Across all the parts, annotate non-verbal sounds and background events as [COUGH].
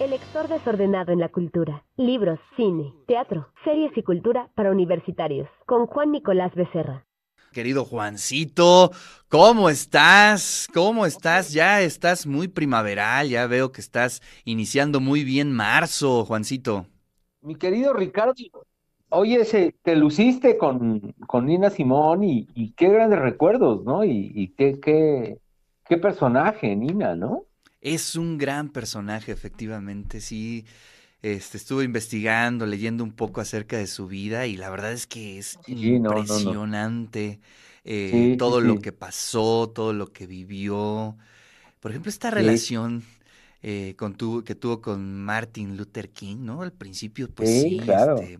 El lector desordenado en la cultura. Libros, cine, teatro, series y cultura para universitarios. Con Juan Nicolás Becerra. Querido Juancito, ¿cómo estás? ¿Cómo estás? Ya estás muy primaveral, ya veo que estás iniciando muy bien marzo, Juancito. Mi querido Ricardo, oye, se, te luciste con, con Nina Simón y, qué grandes recuerdos, ¿no? Y, y qué, qué, qué personaje, Nina, ¿no? Es un gran personaje, efectivamente, sí. Este, estuve investigando, leyendo un poco acerca de su vida y la verdad es que es impresionante eh, todo lo que pasó, todo lo que vivió. Por ejemplo, esta relación eh, con tu, que tuvo con Martin Luther King, ¿no? Al principio, pues sí, este,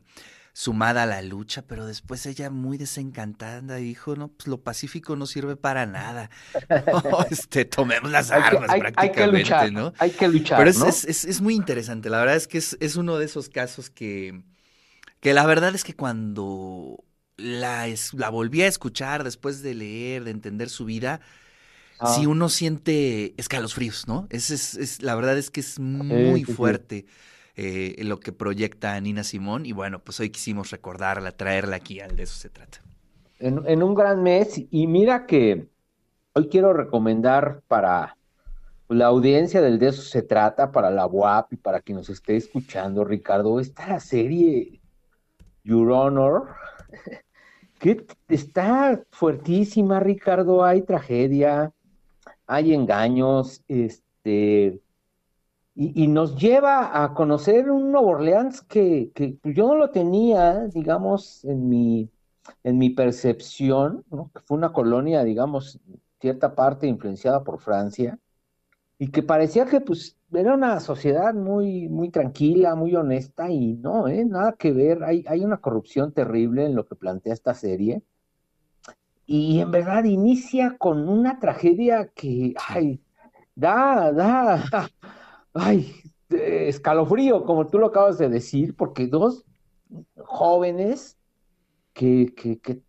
sumada a la lucha, pero después ella muy desencantada dijo, no, pues lo pacífico no sirve para nada. [LAUGHS] este, tomemos las armas prácticamente, hay que luchar, ¿no? Hay que luchar. Pero es, es, es, muy interesante, la verdad es que es, es, uno de esos casos que, que la verdad es que cuando la, la volví a escuchar después de leer, de entender su vida, si uno siente escalofríos, ¿no? Es, es, la verdad es que es muy fuerte. Eh, lo que proyecta Nina Simón. Y bueno, pues hoy quisimos recordarla, traerla aquí, al de eso se trata. En, un gran mes, y mira que hoy quiero recomendar para la audiencia del de eso se trata, para la WAP y para quien nos esté escuchando, Ricardo, esta serie Your Honor, [LAUGHS] que está fuertísima, Ricardo, hay tragedia, hay engaños, este, y, nos lleva a conocer un Nuevo Orleans que, yo no lo tenía, digamos, en mi, en mi percepción, que fue una colonia, digamos, cierta parte influenciada por Francia, y que parecía que pues era una sociedad muy, muy tranquila, muy honesta, y no, ¿eh? nada que ver, hay, hay una corrupción terrible en lo que plantea esta serie, y en verdad inicia con una tragedia que, ay, da, da, ay, escalofrío, como tú lo acabas de decir, porque dos jóvenes que,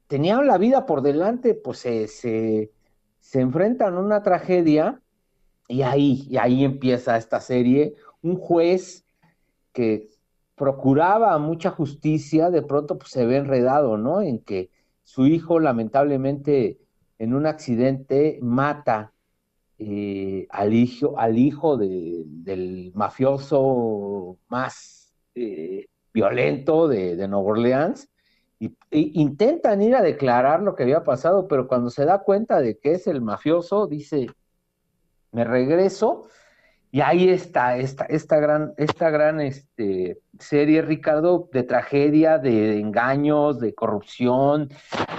tenían la vida por delante, pues se, se, enfrentan a una tragedia y ahí, y ahí empieza esta serie. Un juez que procuraba mucha justicia, de pronto pues, se ve enredado, ¿no? En que su hijo lamentablemente en un accidente mata eh, al hijo, al hijo del mafioso más eh, violento de, de Nueva Orleans, intentan ir a declarar lo que había pasado, pero cuando se da cuenta de que es el mafioso, dice, me regreso y ahí está esta, esta gran, esta gran este, serie, Ricardo, de tragedia, de, engaños, de corrupción.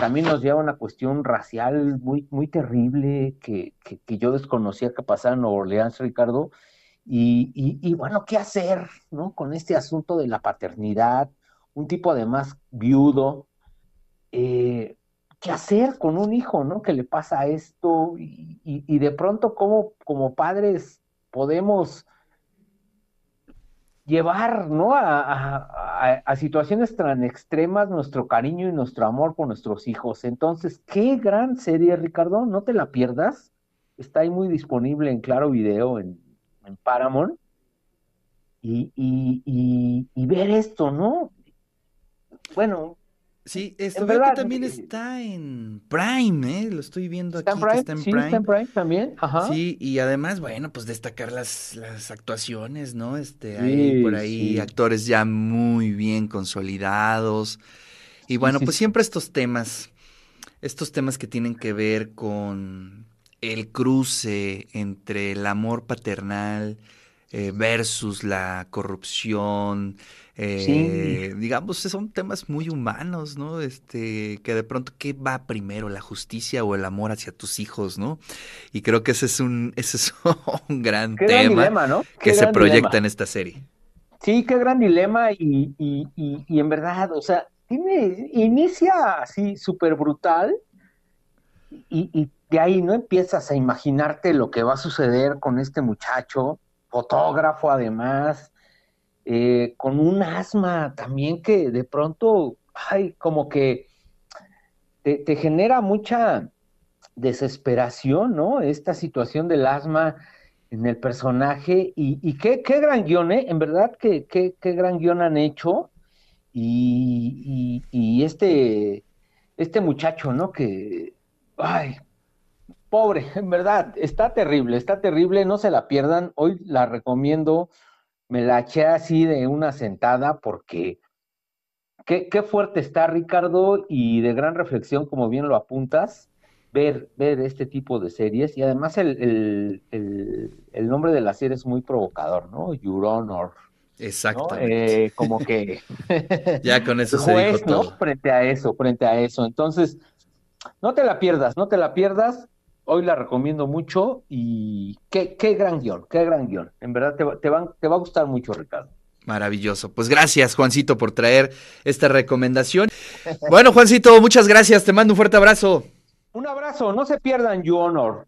También nos lleva a una cuestión racial muy, muy terrible que, que, yo desconocía que pasaba en Nueva Orleans, Ricardo. Y, y, bueno, ¿qué hacer ¿no? con este asunto de la paternidad? Un tipo además viudo. Eh, ¿Qué hacer con un hijo, ¿no? Que le pasa esto y, y de pronto como, como padres podemos llevar ¿no? A, situaciones tan extremas nuestro cariño y nuestro amor por nuestros hijos. Entonces, qué gran serie, Ricardo, no te la pierdas. Está ahí muy disponible en Claro Video, en, Paramount. Y, y, ver esto, ¿no? Bueno, Sí, esto veo que también está en Prime, ¿eh? Lo estoy viendo aquí que está en sí, Prime. está en Prime también, ajá. Sí, y además, bueno, pues destacar las, las actuaciones, ¿no? Este, hay por ahí actores ya muy bien consolidados. Y bueno, pues siempre estos temas, estos temas que tienen que ver con el cruce entre el amor paternal eh, versus la corrupción, eh, digamos, son temas muy humanos, ¿no? Este, que de pronto, ¿qué va primero, la justicia o el amor hacia tus hijos, ¿no? Y creo que ese es un, [LAUGHS] ese es un gran tema que se proyecta en esta serie. Sí, qué gran dilema y, y, y, en verdad, o sea, tiene, inicia así súper brutal y, y de ahí no empiezas a imaginarte lo que va a suceder con este muchacho, fotógrafo además, eh, con un asma también que de pronto, ay, como que te, genera mucha desesperación, ¿no? Esta situación del asma en el personaje y, qué, qué, gran guion, ¿eh? En verdad, qué, qué, qué gran guion han hecho y, y, este, este muchacho, ¿no? Que, ay, pobre, [LAUGHS] en verdad, está terrible, está terrible, no se la pierdan, hoy la recomiendo, me la eché así de una sentada porque qué, qué fuerte está Ricardo y de gran reflexión, como bien lo apuntas ver, ver este tipo de series y además el, nombre de la serie es muy provocador, ¿no? Your Honor. Exactamente. Eh, como que... [LAUGHS] ya con eso se dijo todo. ¿no? Frente a eso, frente a eso. Entonces, no te la pierdas, no te la pierdas. Hoy la recomiendo mucho y qué, qué gran guion, qué gran guion. En verdad te, te, van, te va a gustar mucho, Ricardo. Maravilloso. Pues gracias, Juancito, por traer esta recomendación. Bueno, Juancito, muchas gracias. Te mando un fuerte abrazo. Un abrazo, no se pierdan You Honor.